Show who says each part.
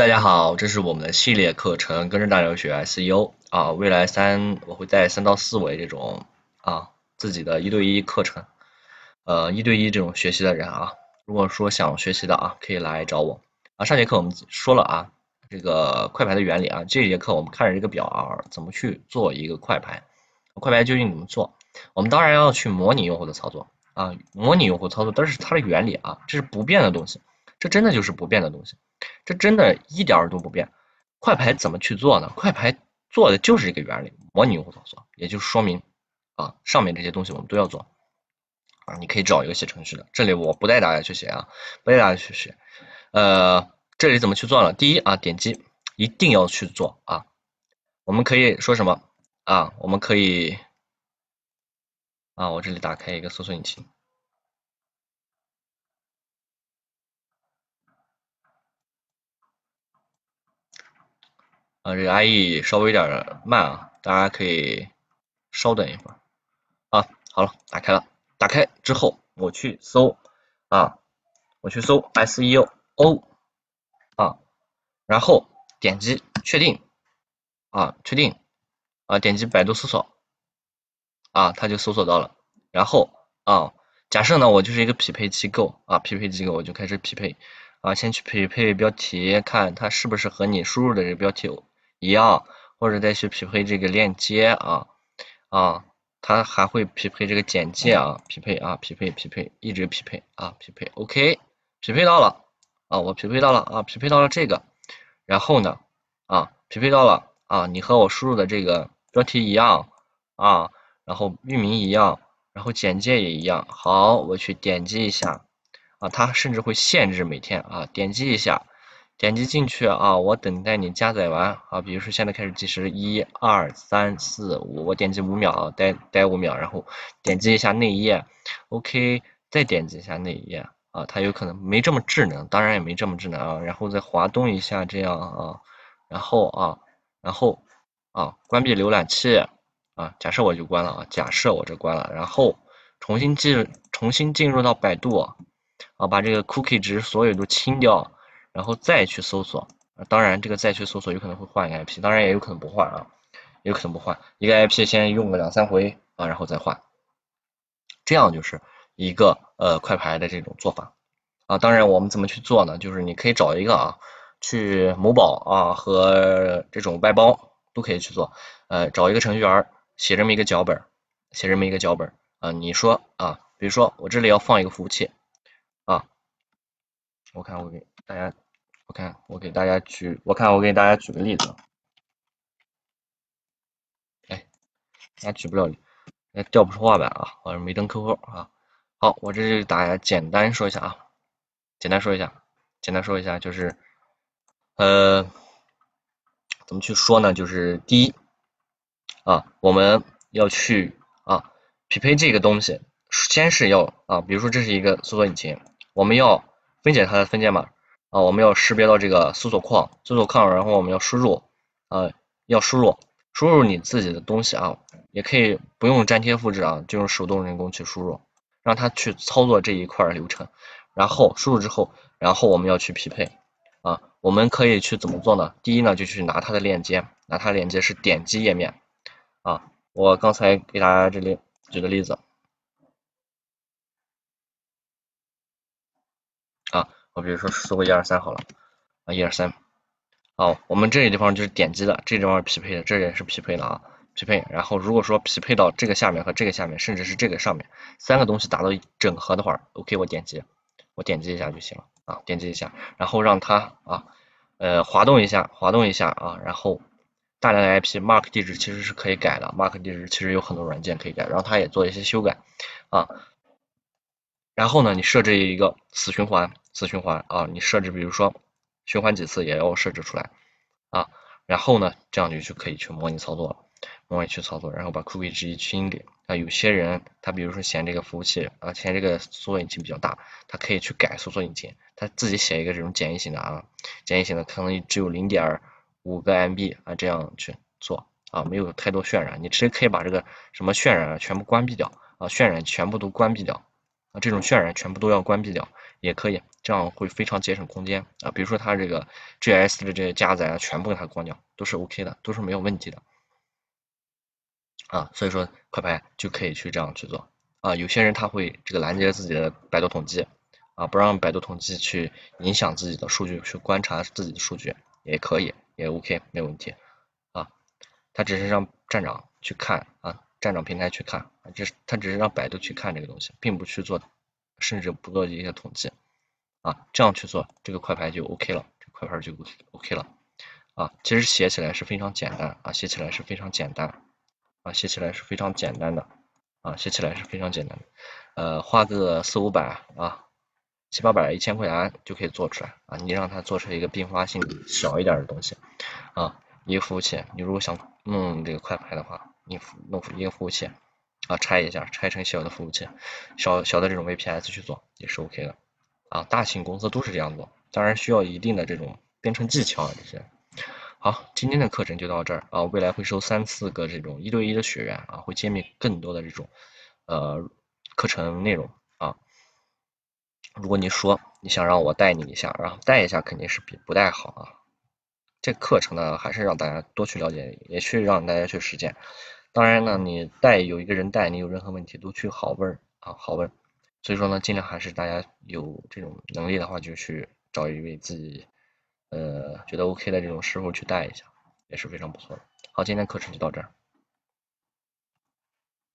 Speaker 1: 大家好，这是我们的系列课程，跟着大牛学 SEO 啊，未来三我会带三到四位这种啊自己的一对一课程，呃一对一这种学习的人啊，如果说想学习的啊，可以来找我啊。上节课我们说了啊，这个快排的原理啊，这节课我们看着这个表啊，怎么去做一个快排，快排究竟怎么做？我们当然要去模拟用户的操作啊，模拟用户操作，但是它的原理啊，这是不变的东西，这真的就是不变的东西。这真的一点儿都不变，快排怎么去做呢？快排做的就是这个原理，模拟用户操作，也就说明啊，上面这些东西我们都要做啊。你可以找一个写程序的，这里我不带大家去写啊，不带大家去写。呃，这里怎么去做呢？第一啊，点击一定要去做啊。我们可以说什么啊？我们可以啊，我这里打开一个搜索引擎。这个 IE 稍微有点慢啊，大家可以稍等一会儿啊。好了，打开了，打开之后我去搜啊，我去搜 SEO 啊，然后点击确定啊，确定啊，点击百度搜索啊，它就搜索到了。然后啊，假设呢我就是一个匹配机构啊，匹配机构我就开始匹配啊，先去匹配标题，看它是不是和你输入的这个标题。一样，或者再去匹配这个链接啊啊，它还会匹配这个简介啊，匹配啊，匹配匹配，一直匹配啊，匹配，OK，匹配到了啊，我匹配到了啊，匹配到了这个，然后呢啊，匹配到了啊，你和我输入的这个标题一样啊，然后域名一样，然后简介也一样，好，我去点击一下啊，它甚至会限制每天啊，点击一下。点击进去啊，我等待你加载完。啊，比如说现在开始计时，一二三四五，我点击五秒，待待五秒，然后点击一下内页，OK，再点击一下内页。啊，它有可能没这么智能，当然也没这么智能啊，然后再滑动一下这样啊，然后啊，然后啊，关闭浏览器。啊，假设我就关了啊，假设我这关了，然后重新进重新进入到百度啊，把这个 cookie 值所有都清掉。然后再去搜索，当然这个再去搜索有可能会换一个 IP，当然也有可能不换啊，也有可能不换，一个 IP 先用个两三回啊，然后再换，这样就是一个呃快排的这种做法啊。当然我们怎么去做呢？就是你可以找一个啊，去某宝啊和这种外包都可以去做，呃，找一个程序员写这么一个脚本，写这么一个脚本啊。你说啊，比如说我这里要放一个服务器，我看我给大家。我看，我给大家举，我看我给大家举个例子，哎，大家举不了，哎，调不出画板啊，我没登 QQ 啊。好，我这里大家简单说一下啊，简单说一下，简单说一下，就是呃，怎么去说呢？就是第一啊，我们要去啊匹配这个东西，先是要啊，比如说这是一个搜索引擎，我们要分解它的分解码。啊，我们要识别到这个搜索框，搜索框，然后我们要输入，啊，要输入，输入你自己的东西啊，也可以不用粘贴复制啊，就用手动人工去输入，让它去操作这一块流程，然后输入之后，然后我们要去匹配，啊，我们可以去怎么做呢？第一呢，就去拿它的链接，拿它链接是点击页面，啊，我刚才给大家这里举个例子。啊我比如说搜个一二三好了，啊一二三，好，我们这个地方就是点击的，这地方匹配的，这也是匹配的啊，匹配。然后如果说匹配到这个下面和这个下面，甚至是这个上面三个东西达到整合的话，OK，我点击，我点击一下就行了啊，点击一下，然后让它啊，呃，滑动一下，滑动一下啊，然后大量的 IP，mark 地址其实是可以改的，mark 地址其实有很多软件可以改，然后它也做一些修改啊。然后呢，你设置一个死循环，死循环啊，你设置比如说循环几次也要设置出来啊。然后呢，这样你就可以去模拟操作了，模拟去操作，然后把 cookie 值一清理啊。有些人他比如说嫌这个服务器啊，嫌这个搜索引擎比较大，他可以去改搜索引擎，他自己写一个这种简易型的啊，简易型的可能只有零点五个 MB 啊，这样去做啊，没有太多渲染，你直接可以把这个什么渲染全部关闭掉啊，渲染全部都关闭掉。啊，这种渲染全部都要关闭掉，也可以这样会非常节省空间啊。比如说它这个 GS 的这些加载啊，全部给它关掉，都是 OK 的，都是没有问题的啊。所以说快排就可以去这样去做啊。有些人他会这个拦截自己的百度统计啊，不让百度统计去影响自己的数据，去观察自己的数据也可以，也 OK 没有问题啊。他只是让站长去看啊。站长平台去看，这是他只是让百度去看这个东西，并不去做，甚至不做一些统计啊，这样去做这个快排就 OK 了，这快排就 OK 了啊。其实写起来是非常简单啊，写起来是非常简单啊，写起来是非常简单的啊，写起来是非常简单的，呃，花个四五百啊，七八百、一千块钱就可以做出来啊。你让它做出一个并发性小一点的东西啊，一个服务器，你如果想弄这个快排的话。你弄一个服务器啊，拆一下，拆成小的服务器，小小的这种 VPS 去做也是 OK 的啊。大型公司都是这样做，当然需要一定的这种编程技巧啊这些。好，今天的课程就到这儿啊，未来会收三四个这种一对一的学员啊，会揭秘更多的这种呃课程内容啊。如果你说你想让我带你一下，然后带一下肯定是比不带好啊。这课程呢，还是让大家多去了解，也去让大家去实践。当然呢，你带有一个人带，你有任何问题都去好问啊，好问。所以说呢，尽量还是大家有这种能力的话，就去找一位自己呃觉得 OK 的这种师傅去带一下，也是非常不错的。好，今天课程就到这儿。